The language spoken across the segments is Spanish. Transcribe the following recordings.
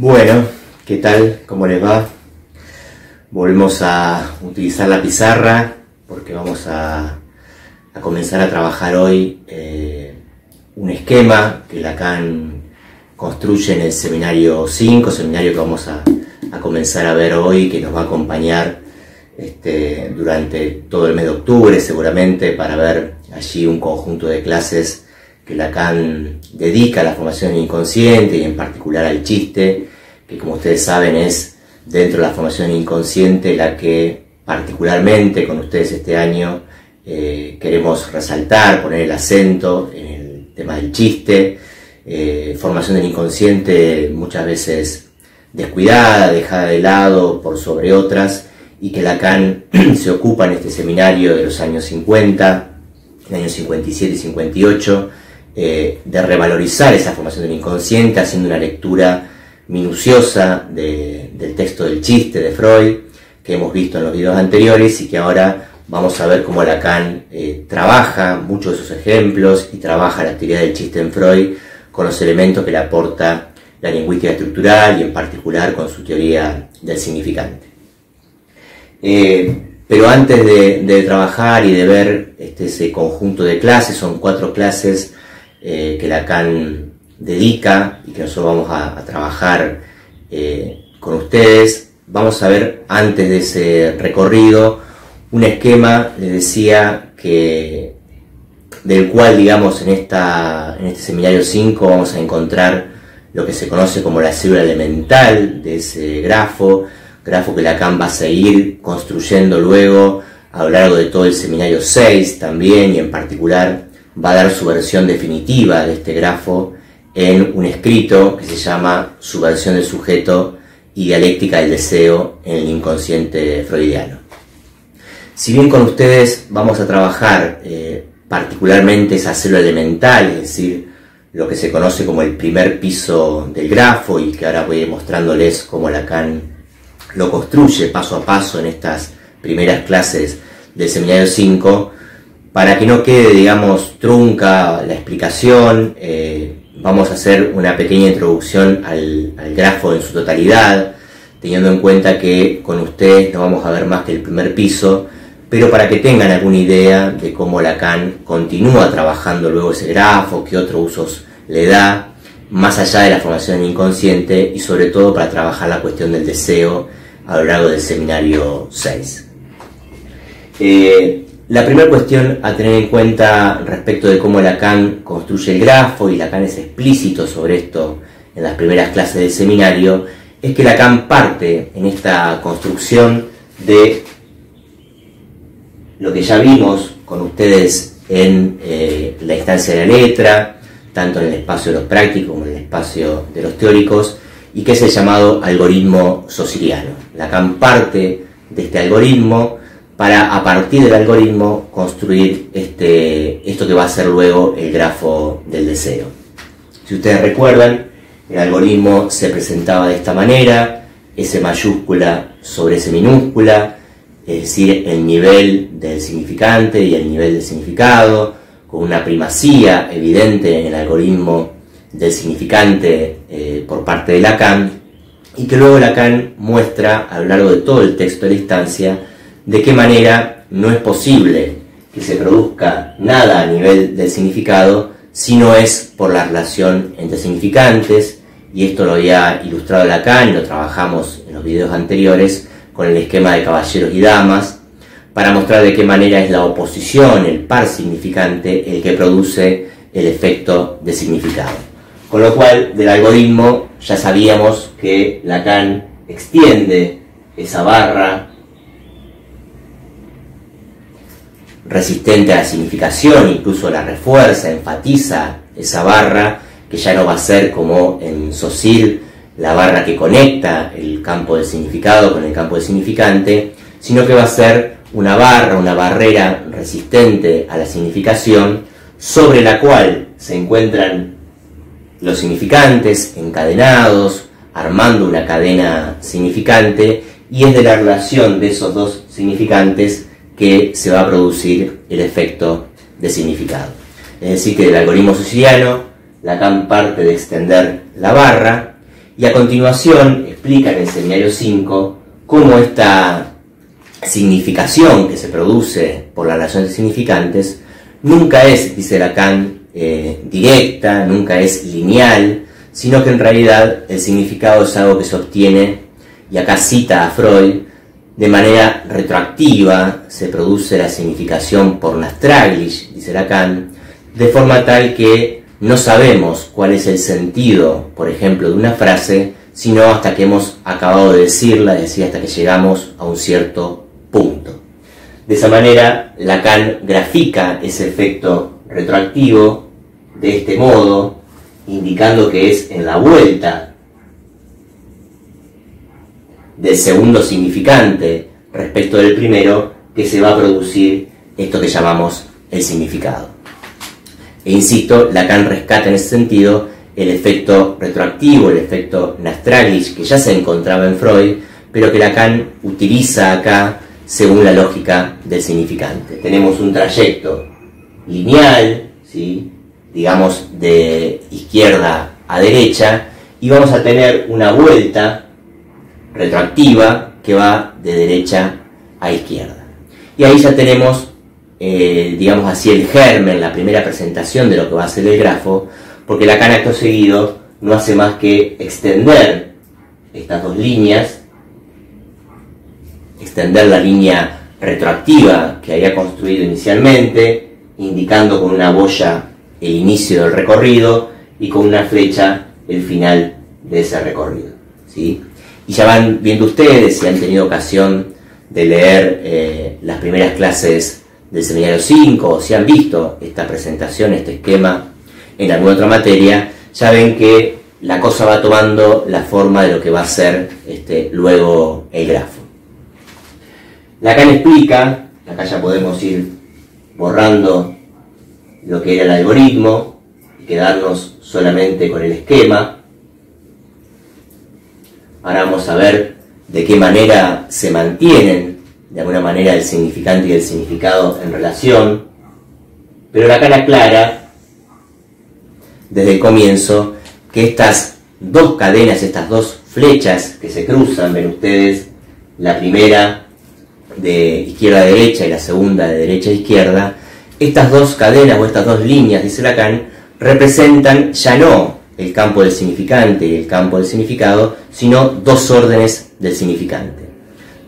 Bueno, ¿qué tal? ¿Cómo les va? Volvemos a utilizar la pizarra porque vamos a, comenzar a trabajar hoy eh, un esquema que Lacan construye en el seminario 5, seminario que vamos a, comenzar a ver hoy, que nos va a acompañar este, durante todo el mes de octubre seguramente para ver allí un conjunto de clases que Lacan dedica a la formación inconsciente y en particular al chiste, que como ustedes saben es dentro de la formación inconsciente la que particularmente con ustedes este año eh, queremos resaltar, poner el acento en el tema del chiste, eh, formación del inconsciente muchas veces descuidada, dejada de lado por sobre otras, y que Lacan se ocupa en este seminario de los años 50, en años 57 y 58, eh, de revalorizar esa formación del inconsciente haciendo una lectura minuciosa del texto del chiste de Freud que hemos visto en los videos anteriores y que ahora vamos a ver cómo Lacan eh, trabaja muchos de esos ejemplos y trabaja la actividad del chiste en Freud con los elementos que le aporta la lingüística estructural y en particular con su teoría del significante. Eh, pero antes de, trabajar y de ver este, ese conjunto de clases, son cuatro clases eh, que Lacan dedica y que nosotros vamos a, trabajar eh, con ustedes. Vamos a ver antes de ese recorrido un esquema, les decía, que del cual, digamos, en, esta, en este seminario 5 vamos a encontrar lo que se conoce como la célula elemental de ese grafo, grafo que Lacan va a seguir construyendo luego a lo largo de todo el seminario 6 también y en particular va a dar su versión definitiva de este grafo en un escrito que se llama Subversión del sujeto y dialéctica del deseo en el inconsciente freudiano. Si bien con ustedes vamos a trabajar eh, particularmente esa célula elemental, es decir, lo que se conoce como el primer piso del grafo y que ahora voy mostrándoles cómo Lacan lo construye paso a paso en estas primeras clases del seminario 5, para que no quede, digamos, trunca la explicación, eh, vamos a hacer una pequeña introducción al, grafo en su totalidad, teniendo en cuenta que con ustedes no vamos a ver más que el primer piso, pero para que tengan alguna idea de cómo Lacan continúa trabajando luego ese grafo, qué otros usos le da, más allá de la formación inconsciente y sobre todo para trabajar la cuestión del deseo a lo largo del seminario 6. La primera cuestión a tener en cuenta respecto de cómo Lacan construye el grafo, y Lacan es explícito sobre esto en las primeras clases del seminario, es que Lacan parte en esta construcción de lo que ya vimos con ustedes en eh, la instancia de la letra, tanto en el espacio de los prácticos como en el espacio de los teóricos, y que es el llamado algoritmo sociriano. Lacan parte de este algoritmo para a partir del algoritmo construir este, esto que va a ser luego el grafo del deseo. Si ustedes recuerdan, el algoritmo se presentaba de esta manera, S mayúscula sobre S minúscula, es decir, el nivel del significante y el nivel del significado, con una primacía evidente en el algoritmo del significante eh, por parte de Lacan, y que luego Lacan muestra a lo largo de todo el texto de la instancia de qué manera no es posible que se produzca nada a nivel del significado si no es por la relación entre significantes, y esto lo había ilustrado Lacan y lo trabajamos en los videos anteriores con el esquema de caballeros y damas, para mostrar de qué manera es la oposición, el par significante, el que produce el efecto de significado. Con lo cual, del algoritmo ya sabíamos que Lacan extiende esa barra resistente a la significación, incluso la refuerza, enfatiza esa barra, que ya no va a ser como en Socil la barra que conecta el campo del significado con el campo del significante, sino que va a ser una barra, una barrera resistente a la significación, sobre la cual se encuentran los significantes encadenados, armando una cadena significante, y es de la relación de esos dos significantes que se va a producir el efecto de significado. Es decir, que del algoritmo siciliano, Lacan parte de extender la barra Y a continuación explica en el seminario 5 cómo esta significación que se produce por la relación de significantes nunca es, dice Lacan, eh, directa, nunca es lineal, sino que en realidad el significado es algo que se obtiene, y acá cita a Freud, de manera retroactiva, se produce la significación por Nastraglish, dice Lacan, de forma tal que no sabemos cuál es el sentido, por ejemplo, de una frase, sino hasta que hemos acabado de decirla, es decir, hasta que llegamos a un cierto punto. De esa manera, Lacan grafica ese efecto retroactivo de este modo, indicando que es en la vuelta del segundo significante respecto del primero que se va a producir esto que llamamos el significado. E insisto, Lacan rescata en ese sentido el efecto retroactivo, el efecto Nastraglish, que ya se encontraba en Freud, pero que Lacan utiliza acá según la lógica del significante. Tenemos un trayecto lineal, ¿sí? digamos de izquierda a derecha, y vamos a tener una vuelta retroactiva que va de derecha a izquierda. Y ahí ya tenemos, eh, digamos así, el germen, la primera presentación de lo que va a ser el grafo, porque Lacan acto seguido no hace más que extender estas dos líneas extender la línea retroactiva que había construido inicialmente, indicando con una boya el inicio del recorrido y con una flecha el final de ese recorrido. ¿sí? Y ya van viendo ustedes, si han tenido ocasión de leer eh, las primeras clases del seminario 5, o si han visto esta presentación, este esquema en alguna otra materia, ya ven que la cosa va tomando la forma de lo que va a ser este, luego el grafo. Lacan explica, acá ya podemos ir borrando lo que era el algoritmo y quedarnos solamente con el esquema. Ahora vamos a ver de qué manera se mantienen de alguna manera el significante y el significado en relación, pero Lacan aclara desde el comienzo que estas dos cadenas, estas dos flechas que se cruzan, ven ustedes, la primera de izquierda a derecha y la segunda de derecha a izquierda, estas dos cadenas o estas dos líneas, dice Lacan, representan ya no el campo del significante y el campo del significado, sino dos órdenes del significante.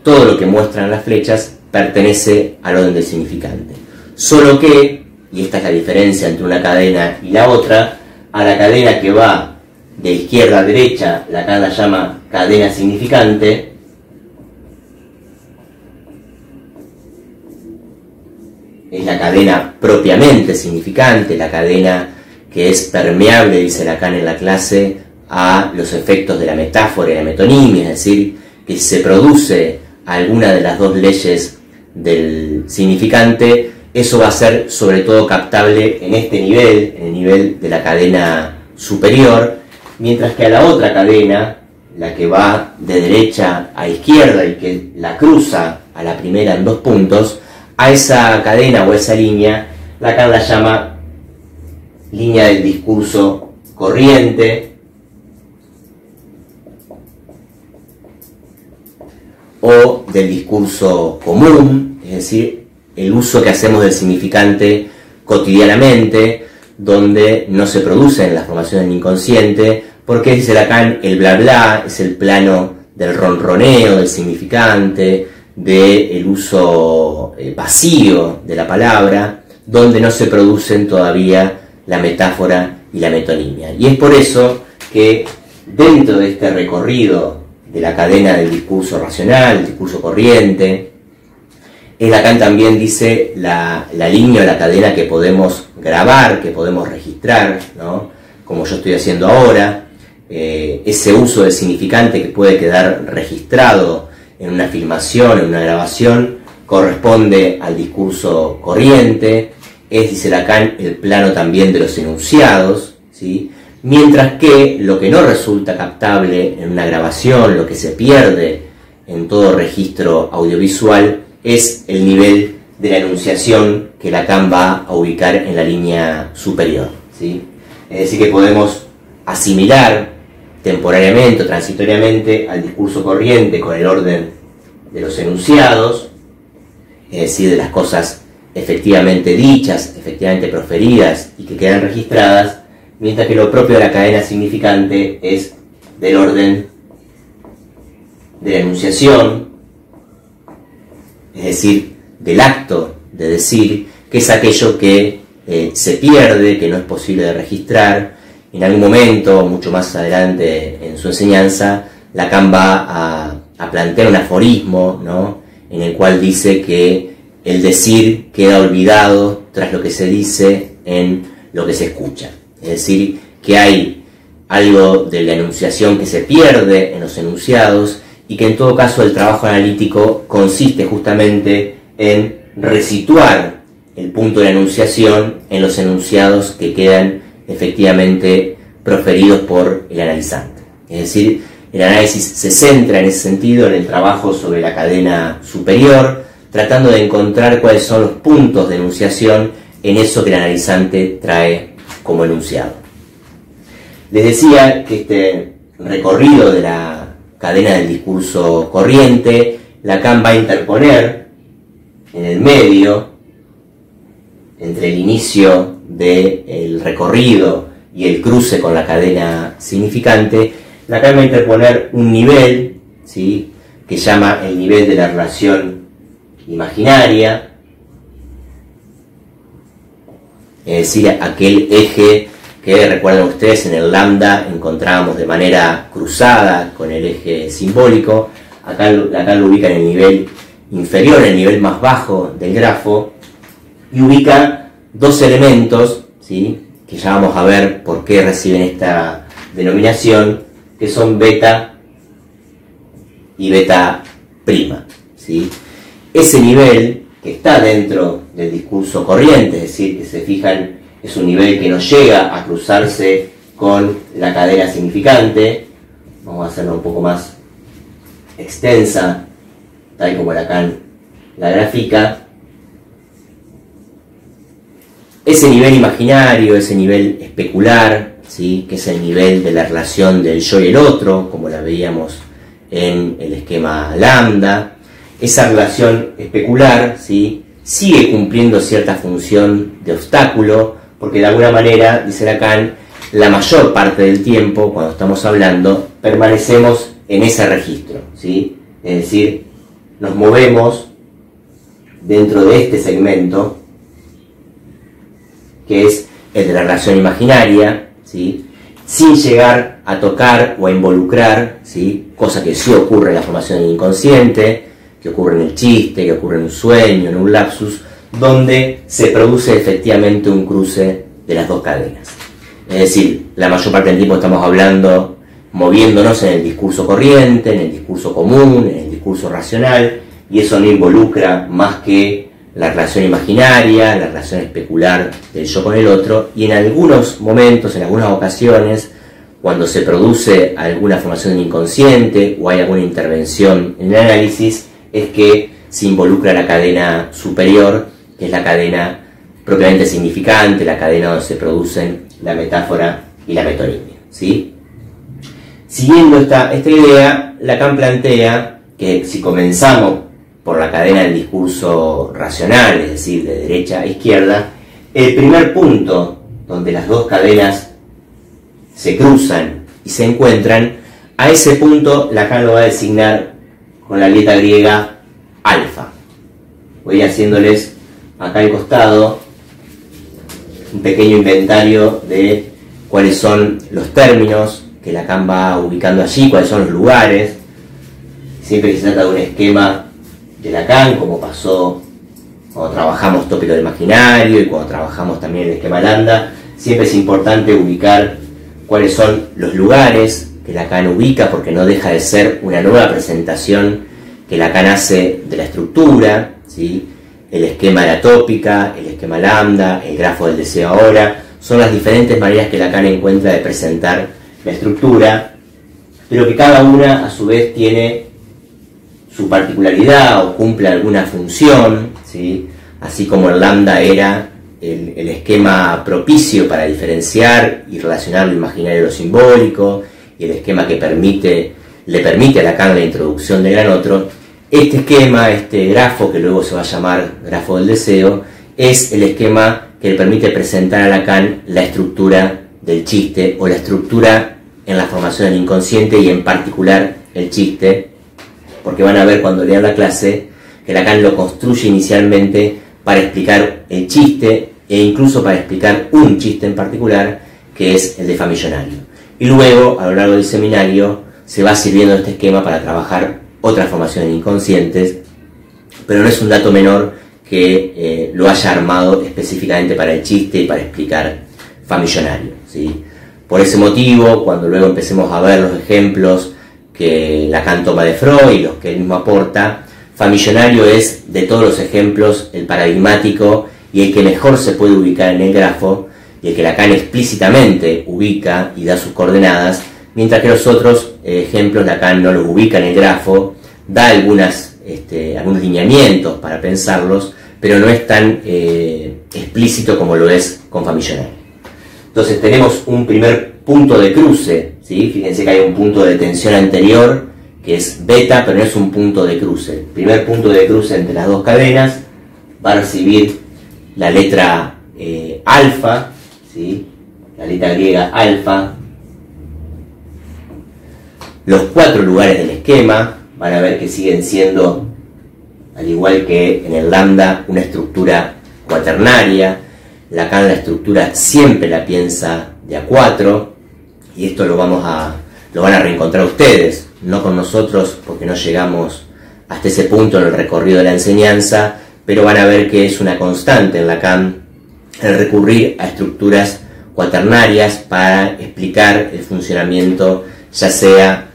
Todo lo que muestran las flechas pertenece al orden del significante. Solo que, y esta es la diferencia entre una cadena y la otra, a la cadena que va de izquierda a derecha, la llama cadena significante, es la cadena propiamente significante, la cadena que es permeable, dice Lacan en la clase, a los efectos de la metáfora y la metonimia, es decir, que se produce alguna de las dos leyes del significante, eso va a ser sobre todo captable en este nivel, en el nivel de la cadena superior, mientras que a la otra cadena, la que va de derecha a izquierda y que la cruza a la primera en dos puntos, a esa cadena o esa línea, Lacan la llama línea del discurso corriente. O del discurso común, es decir, el uso que hacemos del significante cotidianamente, donde no se producen las formaciones del inconsciente, porque dice Lacan, el bla bla es el plano del ronroneo, del significante, del uso eh, vacío de la palabra, donde no se producen todavía la metáfora y la metonimia. Y es por eso que dentro de este recorrido de la cadena del discurso racional, el discurso corriente, es Lacan también dice la, línea o la cadena que podemos grabar, que podemos registrar, como yo estoy haciendo ahora, eh, ese uso del significante que puede quedar registrado en una filmación, en una grabación, corresponde al discurso corriente, es, dice Lacan, el plano también de los enunciados, ¿sí? mientras que lo que no resulta captable en una grabación, lo que se pierde en todo registro audiovisual, es el nivel de la enunciación que Lacan va a ubicar en la línea superior. ¿sí? Es decir, que podemos asimilar temporariamente o transitoriamente al discurso corriente con el orden de los enunciados, es decir, de las cosas efectivamente dichas, efectivamente proferidas y que quedan registradas, mientras que lo propio de la cadena significante es del orden de la enunciación, es decir, del acto de decir, que es aquello que eh, se pierde, que no es posible de registrar. En algún momento, mucho más adelante en su enseñanza, Lacan va a, a plantear un aforismo, ¿no? en el cual dice que el decir queda olvidado tras lo que se dice en lo que se escucha. Es decir, que hay algo de la enunciación que se pierde en los enunciados y que en todo caso el trabajo analítico consiste justamente en resituar el punto de la enunciación en los enunciados que quedan efectivamente proferidos por el analizante. Es decir, el análisis se centra en ese sentido en el trabajo sobre la cadena superior, tratando de encontrar cuáles son los puntos de enunciación en eso que el analizante trae como enunciado. Les decía que este recorrido de la cadena del discurso corriente, Lacan va a interponer en el medio, entre el inicio del recorrido y el cruce con la cadena significante, Lacan va a interponer un nivel, ¿sí? que llama el nivel de la relación imaginaria, es decir, aquel eje que recuerdan ustedes en el lambda encontrábamos de manera cruzada con el eje simbólico, acá, lo ubica en el nivel inferior, el nivel más bajo del grafo, y ubica dos elementos, ¿sí? que ya vamos a ver por qué reciben esta denominación, que son beta y beta prima. ¿sí? Ese nivel que está dentro del discurso corriente, es decir, que se fijan, es un nivel que no llega a cruzarse con la cadena significante, vamos a hacerlo un poco más extensa, tal como Lacan la gráfica, ese nivel imaginario, ese nivel especular, ¿sí? que es el nivel de la relación del yo y el otro, como la veíamos en el esquema lambda, esa relación especular ¿sí? sigue cumpliendo cierta función de obstáculo, porque de alguna manera, dice Lacan, la mayor parte del tiempo, cuando estamos hablando, permanecemos en ese registro, ¿sí? Es decir, nos movemos dentro de este segmento, que es el de la relación imaginaria, ¿sí? sin llegar a tocar o a involucrar, ¿sí? cosa que sí ocurre en la formación del inconsciente, que ocurre en el chiste, que ocurre en un sueño, en un lapsus, donde se produce efectivamente un cruce de las dos cadenas. Es decir, la mayor parte del tiempo estamos hablando, moviéndonos en el discurso corriente, en el discurso común, en el discurso racional, y eso no involucra más que la relación imaginaria, la relación especular del yo con el otro, y en algunos momentos, en algunas ocasiones, cuando se produce alguna formación inconsciente o hay alguna intervención en el análisis, es que se involucra la cadena superior, que es la cadena propiamente significante, la cadena donde se producen la metáfora y la metonimia. ¿sí? Siguiendo esta, esta idea, Lacan plantea que si comenzamos por la cadena del discurso racional, es decir, de derecha a izquierda, el primer punto donde las dos cadenas se cruzan y se encuentran, a ese punto Lacan lo va a designar con la letra griega alfa. Voy haciéndoles acá al costado un pequeño inventario de cuáles son los términos que Lacan va ubicando allí, cuáles son los lugares. Siempre que se trata de un esquema de Lacan, como pasó cuando trabajamos tópico del imaginario y cuando trabajamos también el esquema Lambda, siempre es importante ubicar cuáles son los lugares Lacan ubica, porque no deja de ser una nueva presentación que Lacan hace de la estructura, ¿sí? el esquema de la tópica, el esquema lambda, el grafo del deseo ahora, son las diferentes maneras que Lacan encuentra de presentar la estructura, pero que cada una a su vez tiene su particularidad o cumple alguna función, ¿sí? así como el lambda era el, el, esquema propicio para diferenciar y relacionar lo imaginario y lo simbólico, y el esquema que permite, le permite a Lacan la introducción del gran otro, este esquema, este grafo que luego se va a llamar grafo del deseo, es el esquema que le permite presentar a Lacan la estructura del chiste o la estructura en la formación del inconsciente y en particular el chiste, porque van a ver cuando lean la clase que Lacan lo construye inicialmente para explicar el chiste e incluso para explicar un chiste en particular, que es el de Famillonario. Y luego, a lo largo del seminario, se va sirviendo este esquema para trabajar otras formaciones inconscientes, pero no es un dato menor que eh, lo haya armado específicamente para el chiste y para explicar Famillonario. ¿sí? Por ese motivo, cuando luego empecemos a ver los ejemplos que Lacan toma de Freud y los que él mismo aporta, Famillonario es de todos los ejemplos el paradigmático y el que mejor se puede ubicar en el grafo y el que Lacan explícitamente ubica y da sus coordenadas, mientras que los otros eh, ejemplos Lacan no los ubica en el grafo, da algunas, este, algunos lineamientos para pensarlos, pero no es tan eh, explícito como lo es con Famillonario. Entonces tenemos un primer punto de cruce, ¿sí? fíjense que hay un punto de tensión anterior que es beta, pero no es un punto de cruce. El primer punto de cruce entre las dos cadenas va a recibir la letra eh, alfa, ¿sí? la letra griega alfa. Los cuatro lugares del esquema van a ver que siguen siendo, al igual que en el lambda, una estructura cuaternaria. Lacan la estructura siempre la piensa de a cuatro y esto lo vamos a lo van a reencontrar ustedes, no con nosotros porque no llegamos hasta ese punto en el recorrido de la enseñanza, pero van a ver que es una constante en Lacan el recurrir a estructuras cuaternarias para explicar el funcionamiento ya sea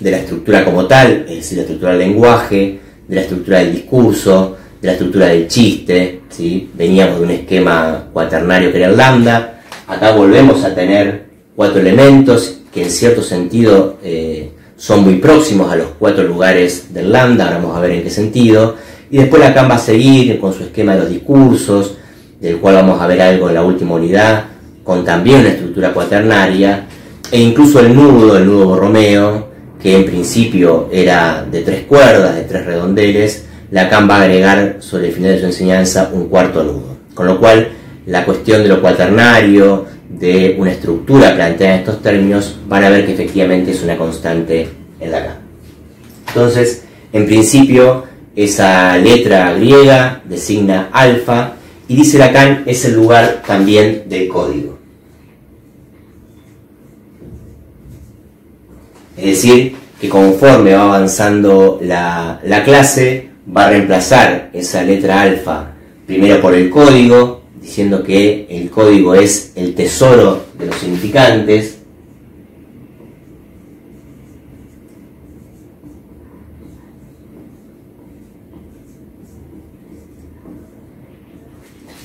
de la estructura como tal, es decir, la estructura del lenguaje, de la estructura del discurso, de la estructura del chiste, ¿sí? veníamos de un esquema cuaternario que era el lambda, acá volvemos a tener cuatro elementos que en cierto sentido eh, son muy próximos a los cuatro lugares del lambda, ahora vamos a ver en qué sentido, y después Lacan va a seguir con su esquema de los discursos, del cual vamos a ver algo en la última unidad, con también una estructura cuaternaria, e incluso el nudo, el nudo borromeo, que en principio era de tres cuerdas, de tres redondeles, Lacan va a agregar sobre el final de su enseñanza un cuarto nudo. Con lo cual, la cuestión de lo cuaternario, de una estructura planteada en estos términos, van a ver que efectivamente es una constante en Lacan. Entonces, en principio, esa letra griega designa alfa y dice Lacan es el lugar también del código. Es decir, que conforme va avanzando la, la clase, va a reemplazar esa letra alfa primero por el código, diciendo que el código es el tesoro de los significantes,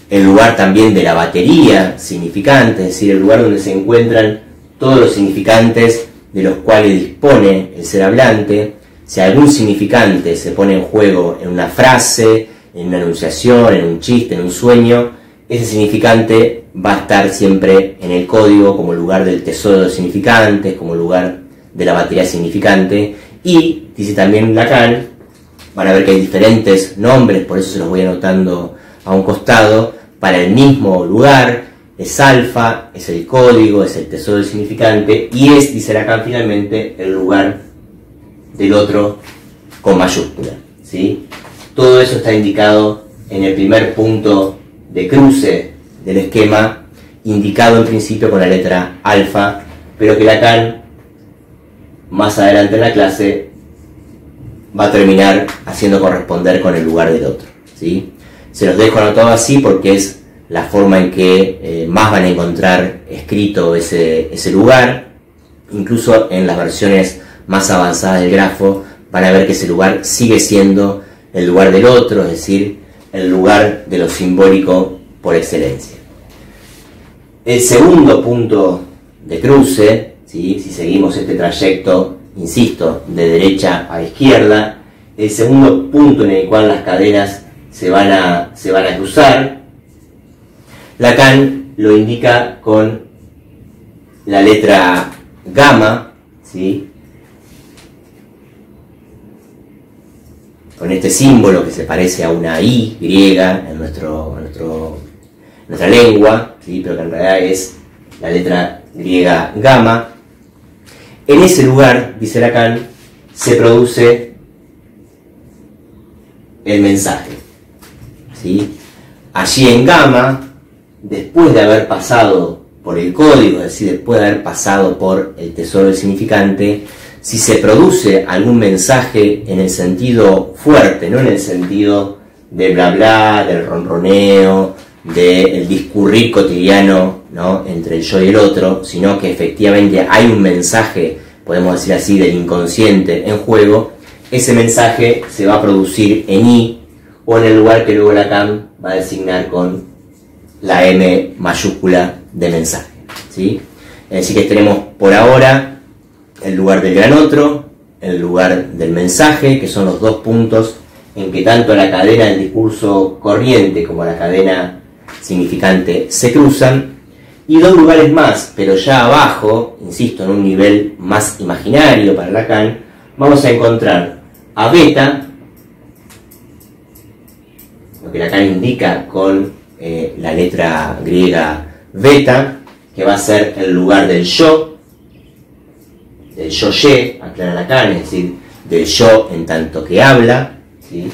el lugar también de la batería significante, es decir, el lugar donde se encuentran todos los significantes de los cuales dispone el ser hablante. Si algún significante se pone en juego en una frase, en una enunciación, en un chiste, en un sueño, ese significante va a estar siempre en el código como lugar del tesoro de los significantes, como lugar de la batería significante. Y, dice también Lacan, van a ver que hay diferentes nombres, por eso se los voy anotando a un costado, para el mismo lugar, es alfa, es el código, es el tesoro significante, y es, dice Lacan finalmente, el lugar del otro con mayúscula. ¿sí? Todo eso está indicado en el primer punto de cruce del esquema, indicado en principio con la letra alfa, pero que Lacan, más adelante en la clase, va a terminar haciendo corresponder con el lugar del otro. ¿sí? Se los dejo anotado así porque es la forma en que eh, más van a encontrar escrito ese, lugar. Incluso en las versiones más avanzadas del grafo van a ver que ese lugar sigue siendo el lugar del otro, es decir, el lugar de lo simbólico por excelencia. El segundo punto de cruce, si seguimos este trayecto, insisto, de derecha a izquierda, el segundo punto en el cual las cadenas se van a, se van a cruzar. Lacan lo indica con la letra gamma, ¿sí? con este símbolo que se parece a una I griega en, nuestro, nuestra lengua, ¿sí? pero que en realidad es la letra griega gamma. En ese lugar, dice Lacan, se produce el mensaje. ¿Sí? Allí en gamma, después de haber pasado por el código, es decir, después de haber pasado por el tesoro del significante, si se produce algún mensaje en el sentido fuerte, no en el sentido de bla bla, del ronroneo, del discurrir cotidiano ¿no? entre el yo y el otro, sino que efectivamente hay un mensaje, podemos decir así, del inconsciente en juego, ese mensaje se va a producir en I o en el lugar que luego Lacan va a designar con la M mayúscula de mensaje. ¿sí? Es decir, que tenemos por ahora el lugar del gran otro, el lugar del mensaje, que son los dos puntos en que tanto la cadena del discurso corriente como la cadena significante se cruzan, y dos lugares más, pero ya abajo, insisto, en un nivel más imaginario para Lacan, vamos a encontrar a beta, lo que Lacan indica con eh, la letra griega beta, que va a ser el lugar del yo, del yo-ye, aclara Lacan, es decir, del yo en tanto que habla, ¿sí?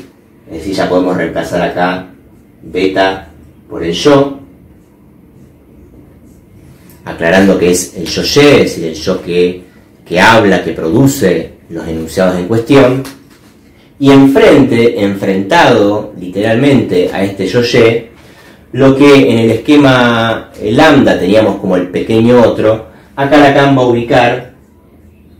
es decir, ya podemos reemplazar acá beta por el yo, aclarando que es el yo-ye, es decir, el yo que, que habla, que produce los enunciados en cuestión, y enfrente, enfrentado literalmente a este yo-ye, lo que en el esquema lambda teníamos como el pequeño otro, acá Lacan va a ubicar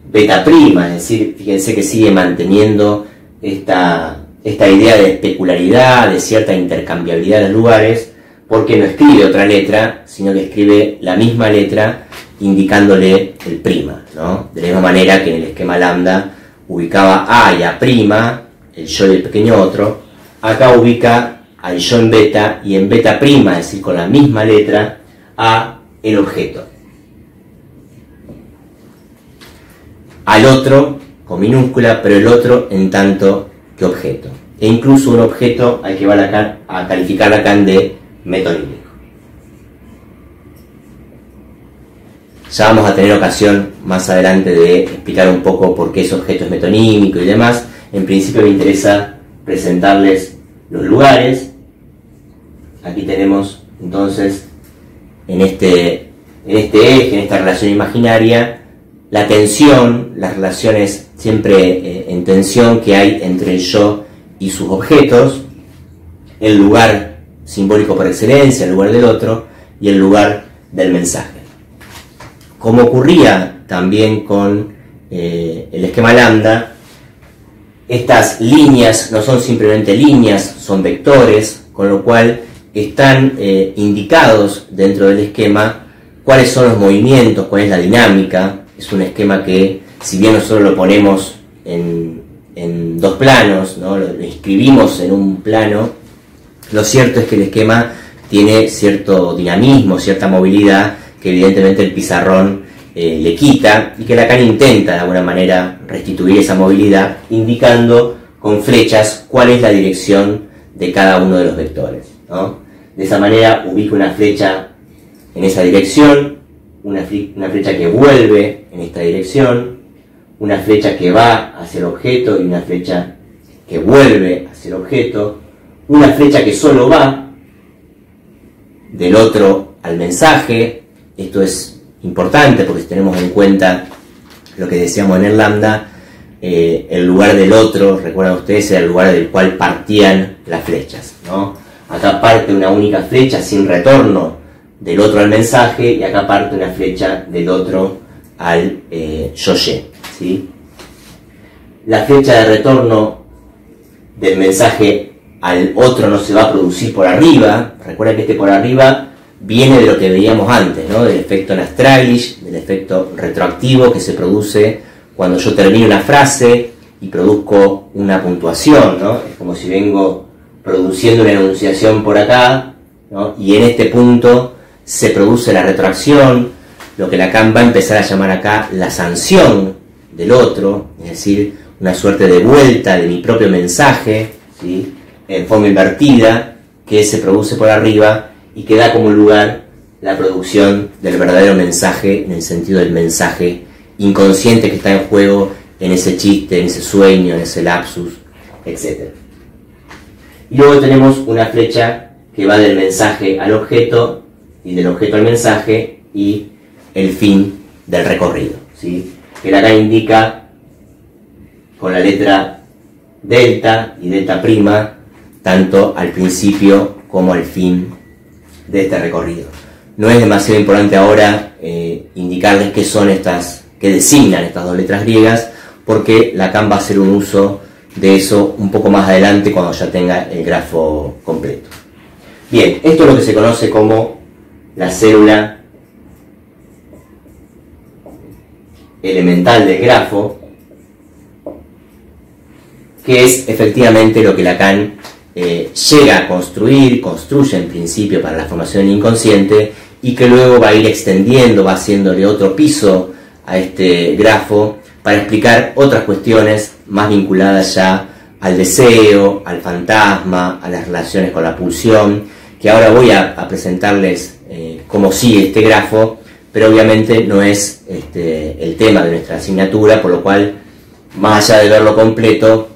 beta prima, es decir, fíjense que sigue manteniendo esta, esta idea de especularidad, de cierta intercambiabilidad de lugares, porque no escribe otra letra, sino que escribe la misma letra indicándole el prima, ¿no? De la misma manera que en el esquema lambda ubicaba A y A prima, el yo y el pequeño otro, acá ubica al yo en beta y en beta prima, es decir, con la misma letra, a el objeto. al otro con minúscula, pero el otro en tanto que objeto. E incluso un objeto al que va a, calificar Lacan de metonímico. Ya vamos a tener ocasión más adelante de explicar un poco por qué ese objeto es metonímico y demás. En principio me interesa presentarles los lugares. Aquí tenemos entonces en este, en este eje, en esta relación imaginaria, la tensión, las relaciones siempre eh, en tensión que hay entre el yo y sus objetos, el lugar simbólico por excelencia, el lugar del otro, y el lugar del mensaje. Como ocurría también con eh, el esquema lambda, estas líneas no son simplemente líneas, son vectores, con lo cual están eh, indicados dentro del esquema cuáles son los movimientos, cuál es la dinámica, es un esquema que, si bien nosotros lo ponemos en, dos planos, ¿no? lo, escribimos en un plano, lo cierto es que el esquema tiene cierto dinamismo, cierta movilidad que evidentemente el pizarrón eh, le quita y que Lacan intenta de alguna manera restituir esa movilidad indicando con flechas cuál es la dirección de cada uno de los vectores. De esa manera ubica una flecha en esa dirección, una, flecha que vuelve en esta dirección, una flecha que va hacia el objeto y una flecha que vuelve hacia el objeto, una flecha que solo va del otro al mensaje. Esto es importante porque si tenemos en cuenta lo que decíamos en el lambda, eh, el lugar del otro, recuerdan ustedes, era el lugar del cual partían las flechas. ¿no? Acá parte una única flecha sin retorno del otro al mensaje y acá parte una flecha del otro al eh. ¿sí? La flecha de retorno del mensaje al otro no se va a producir por arriba. Recuerda que este por arriba viene de lo que veíamos antes, ¿no? del efecto Nastraglish, del efecto retroactivo que se produce cuando yo termino una frase y produzco una puntuación. ¿no? Es como si vengo produciendo una enunciación por acá ¿no? y en este punto se produce la retroacción, lo que Lacan va a empezar a llamar acá la sanción, del otro, es decir, una suerte de vuelta de mi propio mensaje, ¿sí? en forma invertida, que se produce por arriba y que da como lugar la producción del verdadero mensaje en el sentido del mensaje inconsciente que está en juego en ese chiste, en ese sueño, en ese lapsus, etc. Y luego tenemos una flecha que va del mensaje al objeto y del objeto al mensaje y el fin del recorrido. ¿sí? Que acá indica con la letra delta y delta prima, tanto al principio como al fin de este recorrido. No es demasiado importante ahora eh, indicarles qué son estas, qué designan estas dos letras griegas, porque Lacan va a hacer un uso de eso un poco más adelante cuando ya tenga el grafo completo. Bien, esto es lo que se conoce como la célula elemental del grafo, que es efectivamente lo que Lacan eh, llega a construir, construye en principio para la formación inconsciente y que luego va a ir extendiendo, va haciéndole otro piso a este grafo para explicar otras cuestiones más vinculadas ya al deseo, al fantasma, a las relaciones con la pulsión, que ahora voy a, presentarles eh, cómo sigue este grafo, pero obviamente no es este, el tema de nuestra asignatura, por lo cual, más allá de verlo completo,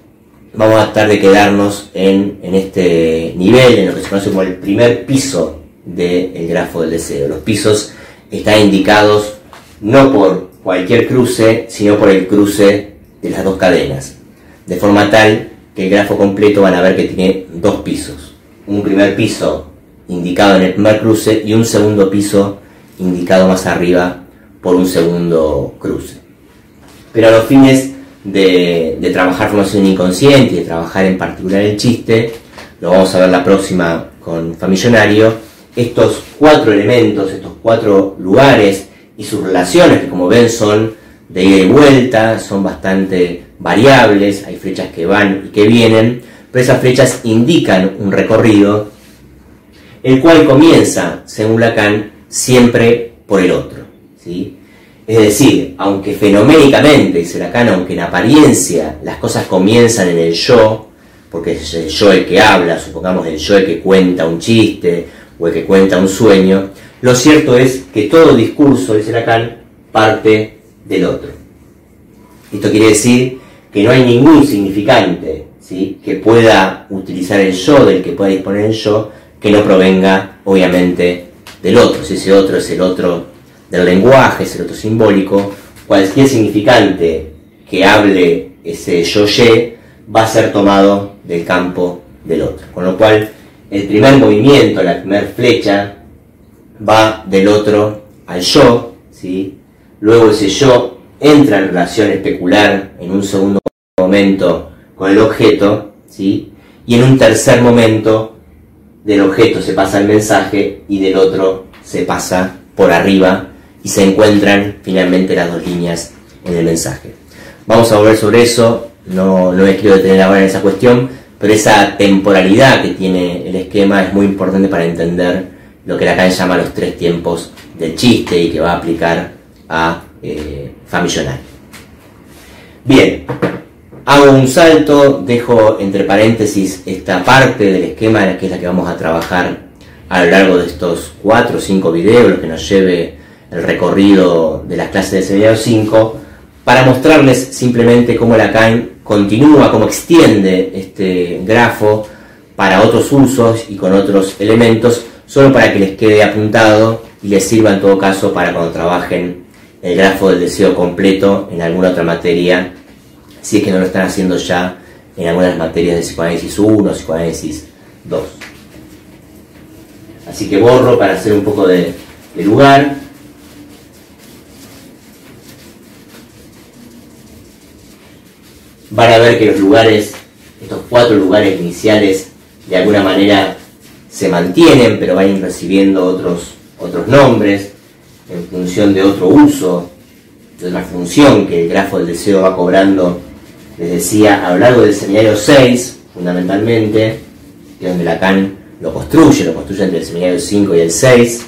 vamos a tratar de quedarnos en, este nivel, en lo que se conoce como el primer piso del grafo del deseo. Los pisos están indicados no por cualquier cruce, sino por el cruce de las dos cadenas, de forma tal que el grafo completo van a ver que tiene dos pisos. Un primer piso indicado en el primer cruce y un segundo piso indicado más arriba por un segundo cruce. Pero a los fines de, trabajar formación inconsciente y de trabajar en particular el chiste, lo vamos a ver la próxima con Famillonario, estos cuatro elementos, estos cuatro lugares y sus relaciones, que como ven son de ida y vuelta, son bastante variables, hay flechas que van y que vienen, pero esas flechas indican un recorrido, el cual comienza, según Lacan, siempre por el otro. ¿sí? Es decir, aunque fenoménicamente, dice Lacan, aunque en apariencia las cosas comienzan en el yo, porque es el yo el que habla, supongamos el yo el que cuenta un chiste o el que cuenta un sueño, lo cierto es que todo discurso, dice Lacan, parte del otro. Esto quiere decir que no hay ningún significante ¿sí? que pueda utilizar el yo, del que pueda disponer el yo, que no provenga, obviamente, del otro. Si ese otro es el otro del lenguaje, es el otro simbólico, cualquier significante que hable ese yo-ye va a ser tomado del campo del otro. Con lo cual, el primer movimiento, la primera flecha, va del otro al yo, ¿sí? luego ese yo entra en relación especular en un segundo momento con el objeto, ¿sí? y en un tercer momento del objeto se pasa el mensaje y del otro se pasa por arriba y se encuentran finalmente las dos líneas en el mensaje. Vamos a volver sobre eso, no, no me quiero detener ahora en esa cuestión, pero esa temporalidad que tiene el esquema es muy importante para entender lo que Lacan llama los tres tiempos del chiste y que va a aplicar a eh, Bien, hago un salto, dejo entre paréntesis esta parte del esquema que es la que vamos a trabajar a lo largo de estos cuatro o cinco videos, lo que nos lleve el recorrido de las clases de seminario 5 para mostrarles simplemente cómo Lacan continúa, cómo extiende este grafo para otros usos y con otros elementos, solo para que les quede apuntado y les sirva en todo caso para cuando trabajen el grafo del deseo completo en alguna otra materia, si es que no lo están haciendo ya en algunas materias de psicoanálisis 1, psicoanálisis 2. Así que borro para hacer un poco de, de lugar. Van a ver que los lugares, estos cuatro lugares iniciales, de alguna manera se mantienen, pero van recibiendo otros, otros nombres en función de otro uso, de otra función que el grafo del deseo va cobrando, les decía, a lo largo del seminario 6, fundamentalmente, que es donde Lacan lo construye, lo construye entre el seminario 5 y el 6.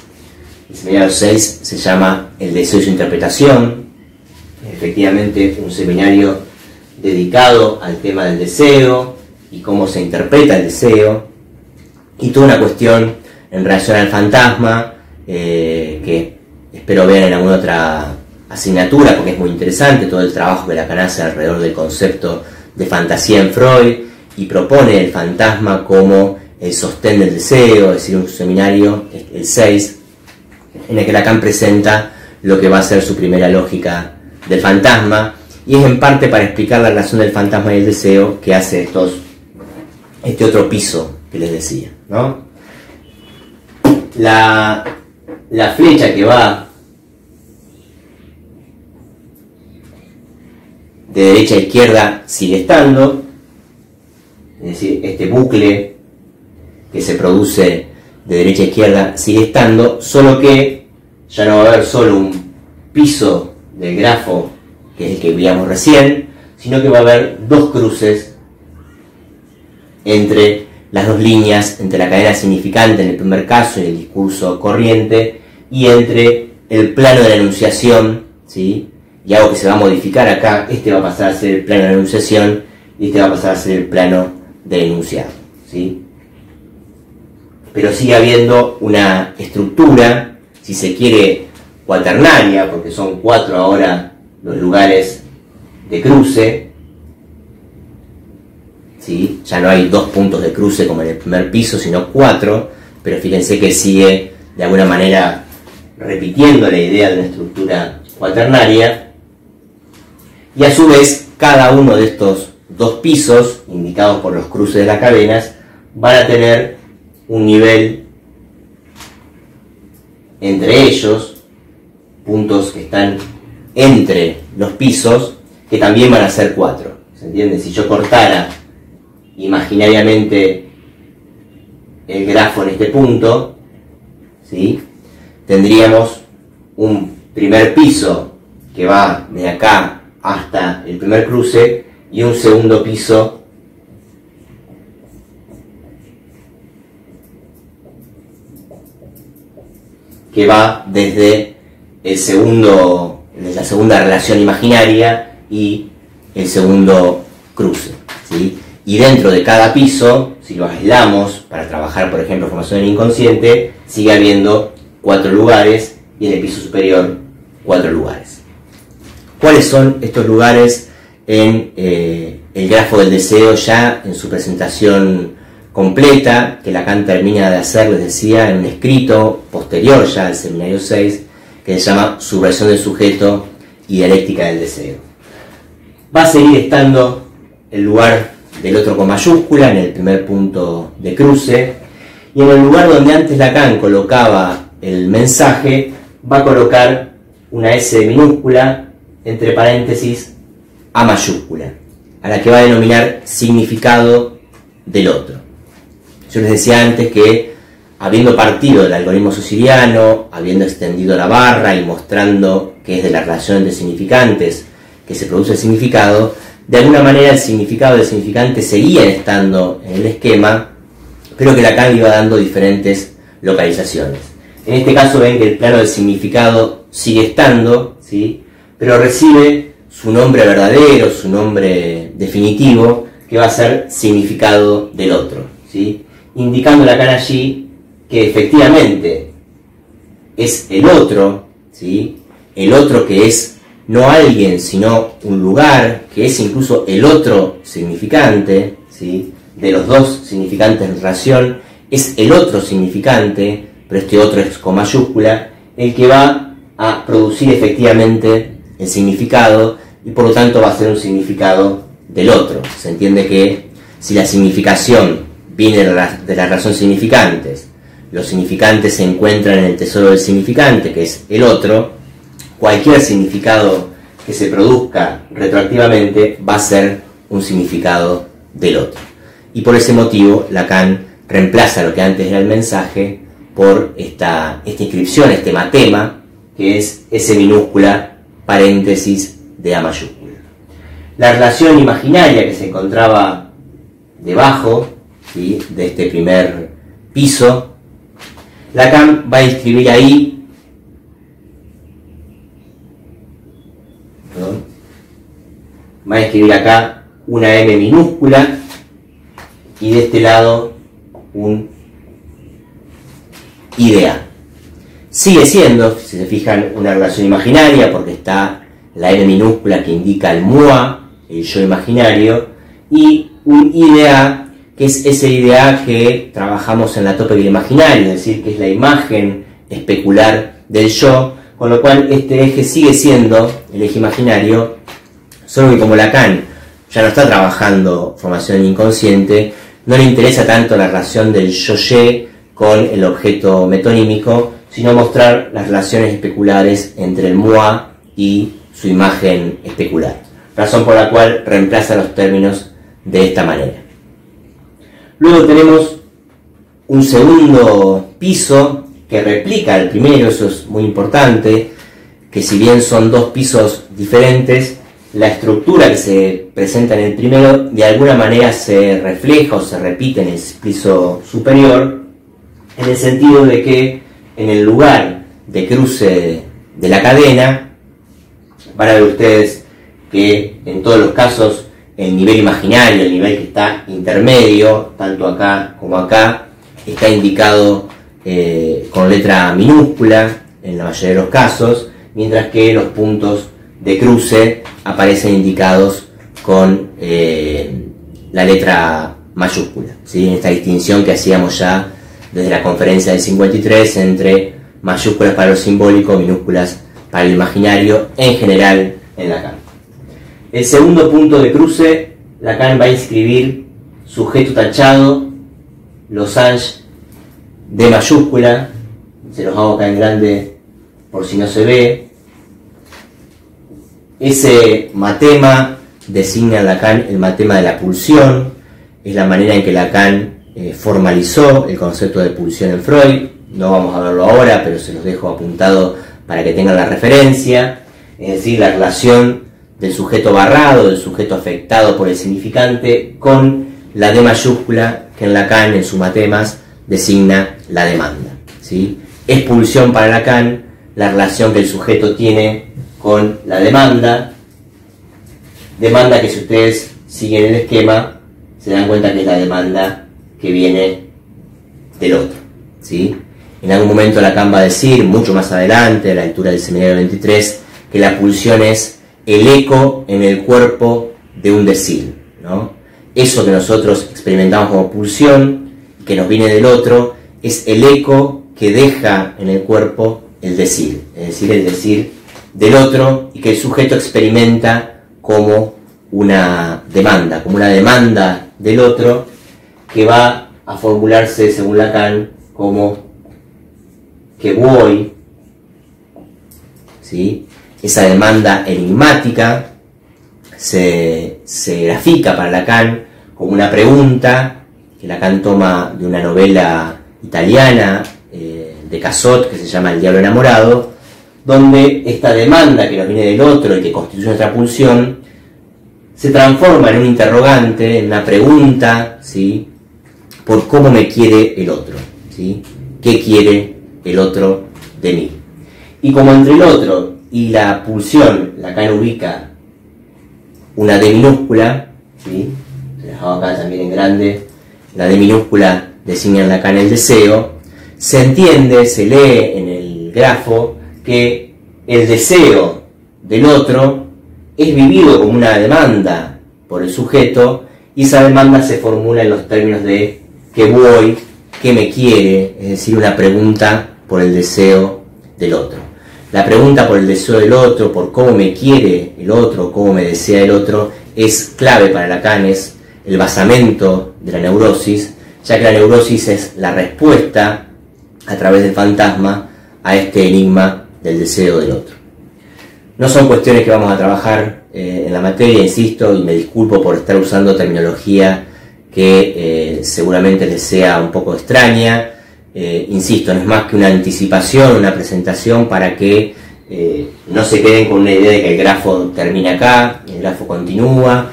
El seminario 6 se llama El deseo y su interpretación, efectivamente un seminario dedicado al tema del deseo y cómo se interpreta el deseo, y toda una cuestión en relación al fantasma, eh, que espero ver en alguna otra asignatura, porque es muy interesante todo el trabajo que Lacan hace alrededor del concepto de fantasía en Freud, y propone el fantasma como el sostén del deseo, es decir, un seminario, el 6, en el que Lacan presenta lo que va a ser su primera lógica del fantasma, y es en parte para explicar la relación del fantasma y el deseo que hace estos, este otro piso que les decía. ¿no? La, la flecha que va de derecha a izquierda sigue estando, es decir, este bucle que se produce de derecha a izquierda sigue estando, solo que ya no va a haber solo un piso del grafo, que es el que veíamos recién, sino que va a haber dos cruces entre las dos líneas, entre la cadena significante en el primer caso y el discurso corriente, y entre el plano de la enunciación, ¿sí? y algo que se va a modificar acá, este va a pasar a ser el plano de enunciación y este va a pasar a ser el plano de enunciado. ¿sí? Pero sigue habiendo una estructura, si se quiere, cuaternaria, porque son cuatro ahora los lugares de cruce. ¿sí? Ya no hay dos puntos de cruce como en el primer piso, sino cuatro, pero fíjense que sigue de alguna manera repitiendo la idea de una estructura cuaternaria. Y a su vez, cada uno de estos dos pisos, indicados por los cruces de las cadenas, van a tener un nivel entre ellos, puntos que están entre los pisos, que también van a ser cuatro. ¿Se entiende? Si yo cortara imaginariamente el grafo en este punto, ¿sí? tendríamos un primer piso que va de acá hasta el primer cruce y un segundo piso que va desde el segundo, la segunda relación imaginaria y el segundo cruce. ¿sí? Y dentro de cada piso, si lo aislamos para trabajar, por ejemplo, formación del inconsciente, sigue habiendo cuatro lugares y en el piso superior cuatro lugares. ¿Cuáles son estos lugares en eh, el grafo del deseo ya en su presentación completa, que Lacan termina de hacer, les decía, en un escrito posterior ya al seminario 6, que se llama Subversión del sujeto y dialéctica del deseo. Va a seguir estando el lugar del otro con mayúscula en el primer punto de cruce, y en el lugar donde antes Lacan colocaba el mensaje, va a colocar una S minúscula entre paréntesis A mayúscula, a la que va a denominar significado del otro. Yo les decía antes que habiendo partido del algoritmo siciliano, habiendo extendido la barra y mostrando que es de la relación de significantes que se produce el significado, de alguna manera el significado del significante seguía estando en el esquema, pero que Lacan iba dando diferentes localizaciones. En este caso ven que el plano del significado sigue estando, ¿sí? pero recibe su nombre verdadero, su nombre definitivo, que va a ser significado del otro, ¿sí? indicando Lacan allí que efectivamente es el otro, ¿sí? el otro que es no alguien, sino un lugar, que es incluso el otro significante, ¿sí? de los dos significantes en relación, es el otro significante, pero este otro es con mayúscula, el que va a producir efectivamente el significado y por lo tanto va a ser un significado del otro. Se entiende que si la significación viene de la, de la razón significantes, los significantes se encuentran en el tesoro del significante, que es el otro, cualquier significado que se produzca retroactivamente va a ser un significado del otro. Y por ese motivo Lacan reemplaza lo que antes era el mensaje por esta, inscripción, este matema, que es S minúscula paréntesis de A mayúscula. La relación imaginaria que se encontraba debajo de este primer piso, Lacan va a inscribir ahí va a escribir acá una M minúscula y de este lado un idea. Sigue siendo, si se fijan, una relación imaginaria porque está la M minúscula que indica el MUA, el yo imaginario, y un IDA, que es ese IDA que trabajamos en la tope del imaginario, es decir, que es la imagen especular del yo, con lo cual este eje sigue siendo el eje imaginario, solo que como Lacan ya no está trabajando formación inconsciente, no le interesa tanto la relación del yo-ye con el objeto metonímico, sino mostrar las relaciones especulares entre el moi y su imagen especular, razón por la cual reemplaza los términos de esta manera. Luego tenemos un segundo piso que replica el primero, eso es muy importante, que si bien son dos pisos diferentes, la estructura que se presenta en el primero de alguna manera se refleja o se repite en el piso superior, en el sentido de que en el lugar de cruce de la cadena, van a ver ustedes que en todos los casos el nivel imaginario, el nivel que está intermedio, tanto acá como acá, está indicado eh, con letra minúscula en la mayoría de los casos, mientras que los puntos de cruce aparecen indicados con eh, la letra mayúscula, ¿sí? esta distinción que hacíamos ya desde la conferencia del 53 entre mayúsculas para lo simbólico, minúsculas para el imaginario, en general en Lacan. El segundo punto de cruce, Lacan va a inscribir sujeto tachado, los anges de mayúscula, se los hago acá en grande por si no se ve. Ese matema designa Lacan el matema de la pulsión, es la manera en que Lacan eh, formalizó el concepto de pulsión en Freud, no vamos a verlo ahora, pero se los dejo apuntado para que tengan la referencia, es decir, la relación del sujeto barrado, del sujeto afectado por el significante, con la D mayúscula que en Lacan, en sus matemas, designa la demanda. ¿sí? Es pulsión para Lacan la relación que el sujeto tiene con la demanda, demanda que si ustedes siguen el esquema, se dan cuenta que es la demanda que viene del otro. ¿sí? En algún momento Lacan va a decir, mucho más adelante, a la altura del seminario 23, que la pulsión es el eco en el cuerpo de un decir. ¿no? Eso que nosotros experimentamos como pulsión, que nos viene del otro, es el eco que deja en el cuerpo el decir, es decir, el decir del otro y que el sujeto experimenta como una demanda, como una demanda del otro que va a formularse, según Lacan, como que voy, ¿sí? Esa demanda enigmática se, grafica para Lacan como una pregunta que Lacan toma de una novela italiana eh, de Casot que se llama El Diablo Enamorado, donde esta demanda que nos viene del otro y que constituye nuestra pulsión se transforma en un interrogante, en una pregunta, ¿sí? por cómo me quiere el otro, ¿sí? ¿Qué quiere el otro de mí. Y como entre el otro y la pulsión, Lacan ubica una D minúscula, ¿sí? dejado acá también en grande, la D minúscula designa en Lacan el deseo, se entiende, se lee en el grafo que el deseo del otro es vivido como una demanda por el sujeto y esa demanda se formula en los términos de que voy, que me quiere, es decir, una pregunta por el deseo del otro. La pregunta por el deseo del otro, por cómo me quiere el otro, cómo me desea el otro, es clave para Lacan, es el basamento de la neurosis, ya que la neurosis es la respuesta a través del fantasma a este enigma del deseo del otro. No son cuestiones que vamos a trabajar eh, en la materia, insisto, y me disculpo por estar usando terminología que eh, seguramente les sea un poco extraña, eh, insisto, no es más que una anticipación, una presentación para que eh, no se queden con una idea de que el grafo termina acá, el grafo continúa,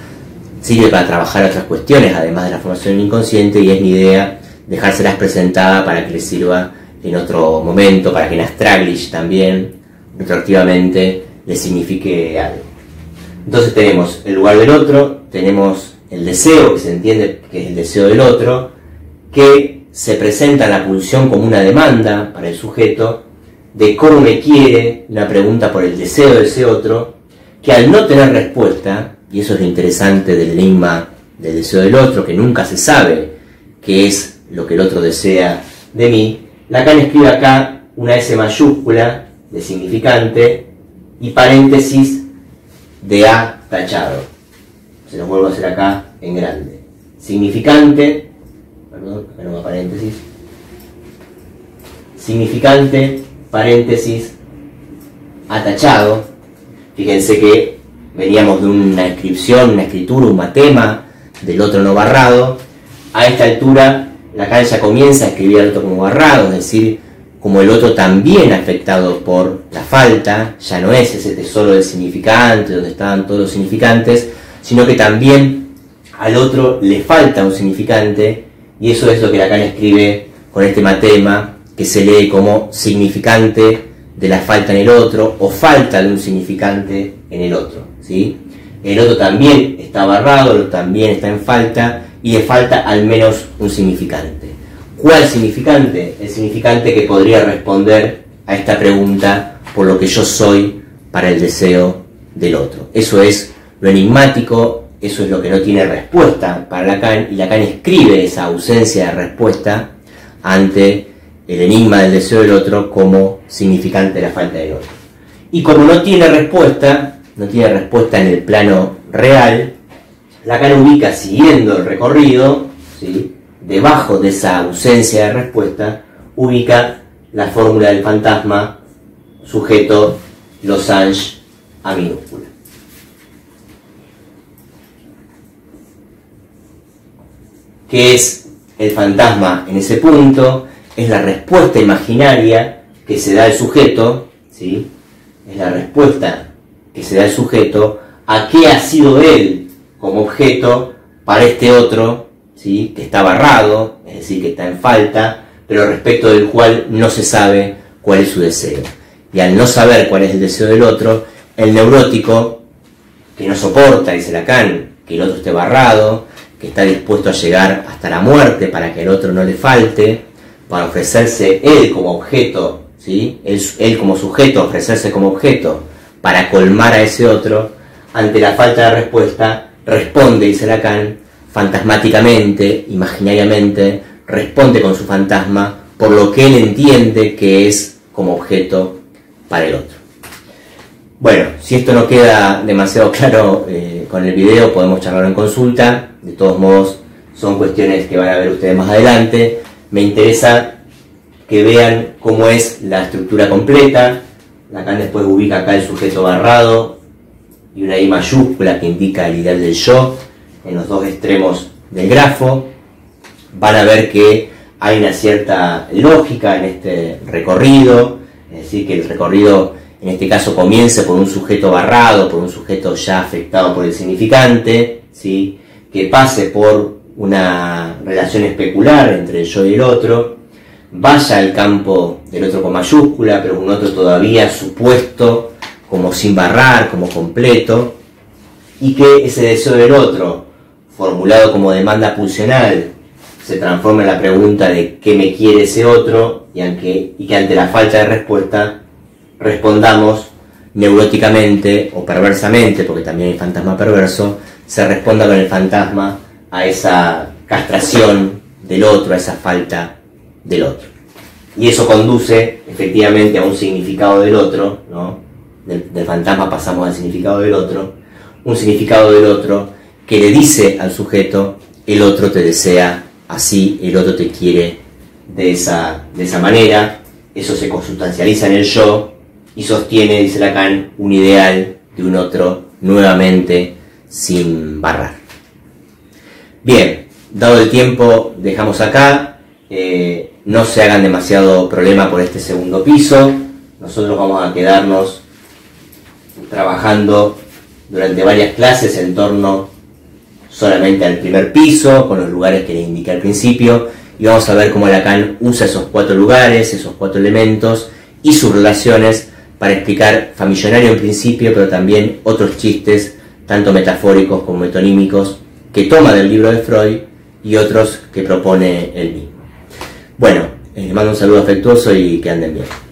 sirve para trabajar otras cuestiones, además de la formación inconsciente, y es mi idea dejárselas presentadas para que les sirva en otro momento, para que en Astraglish también, retroactivamente, les signifique algo. Entonces tenemos el lugar del otro, tenemos el deseo, que se entiende que es el deseo del otro, que se presenta en la pulsión como una demanda para el sujeto de cómo me quiere, una pregunta por el deseo de ese otro, que al no tener respuesta, y eso es lo interesante del enigma del deseo del otro, que nunca se sabe qué es lo que el otro desea de mí, Lacan escribe acá una S mayúscula de significante y paréntesis de A tachado. Se lo vuelvo a hacer acá en grande. Significante, paréntesis. Significante, paréntesis, atachado. Fíjense que veníamos de una inscripción, una escritura, un matema, del otro no barrado. A esta altura, la ya comienza a escribir el otro como barrado, es decir, como el otro también afectado por la falta, ya no es ese tesoro del significante, donde estaban todos los significantes, sino que también al otro le falta un significante, y eso es lo que Lacan escribe con este matema, que se lee como significante de la falta en el otro, o falta de un significante en el otro. ¿sí? El otro también está barrado, también está en falta, y le falta al menos un significante. ¿Cuál significante? El significante que podría responder a esta pregunta por lo que yo soy para el deseo del otro. Eso es lo enigmático, eso es lo que no tiene respuesta para Lacan, y Lacan escribe esa ausencia de respuesta ante el enigma del deseo del otro como significante de la falta del otro. Y como no tiene respuesta, no tiene respuesta en el plano real, Lacan ubica siguiendo el recorrido, ¿sí? debajo de esa ausencia de respuesta, ubica la fórmula del fantasma sujeto Losange a minúscula. ¿Qué es el fantasma en ese punto? Es la respuesta imaginaria que se da al sujeto, ¿sí? Es la respuesta que se da al sujeto a qué ha sido él como objeto para este otro que está barrado, es decir, que está en falta, pero respecto del cual no se sabe cuál es su deseo. Y al no saber cuál es el deseo del otro, el neurótico, que no soporta, dice Lacan, que el otro esté barrado, que está dispuesto a llegar hasta la muerte para que el otro no le falte, para ofrecerse él como objeto, ¿sí? él, él como sujeto, ofrecerse como objeto, para colmar a ese otro, ante la falta de respuesta, responde, dice Lacan, fantasmáticamente, imaginariamente, responde con su fantasma por lo que él entiende que es como objeto para el otro. Bueno, si esto no queda demasiado claro eh, con el video, podemos charlar en consulta. De todos modos, son cuestiones que van a ver ustedes más adelante. Me interesa que vean cómo es la estructura completa. Lacan después ubica acá el sujeto barrado y una I mayúscula que indica el ideal del yo en los dos extremos del grafo, van a ver que hay una cierta lógica en este recorrido, es decir, que el recorrido en este caso comienza por un sujeto barrado, por un sujeto ya afectado por el significante, ¿sí? que pase por una relación especular entre el yo y el otro, vaya al campo del otro con mayúscula, pero un otro todavía supuesto como sin barrar, como completo, y que ese deseo del otro formulado como demanda pulsional se transforma en la pregunta de qué me quiere ese otro y que ante la falta de respuesta respondamos neuróticamente o perversamente, porque también hay fantasma perverso, se responda con el fantasma a esa castración del otro, a esa falta del otro. Y eso conduce efectivamente a un significado del otro, ¿no? del, del fantasma pasamos al significado del otro, un significado del otro que le dice al sujeto, el otro te desea así, el otro te quiere de esa, de esa manera, eso se consustancializa en el yo y sostiene, dice Lacan, un ideal de un otro nuevamente sin barrar. Bien, dado el tiempo, dejamos acá. Eh, no se hagan demasiado problema por este segundo piso. Nosotros vamos a quedarnos trabajando durante varias clases en torno solamente al primer piso, con los lugares que le indiqué al principio, y vamos a ver cómo Lacan usa esos cuatro lugares, esos cuatro elementos y sus relaciones para explicar Famillonario en principio, pero también otros chistes tanto metafóricos como metonímicos, que toma del libro de Freud y otros que propone él mismo. Bueno, les mando un saludo afectuoso y que anden bien.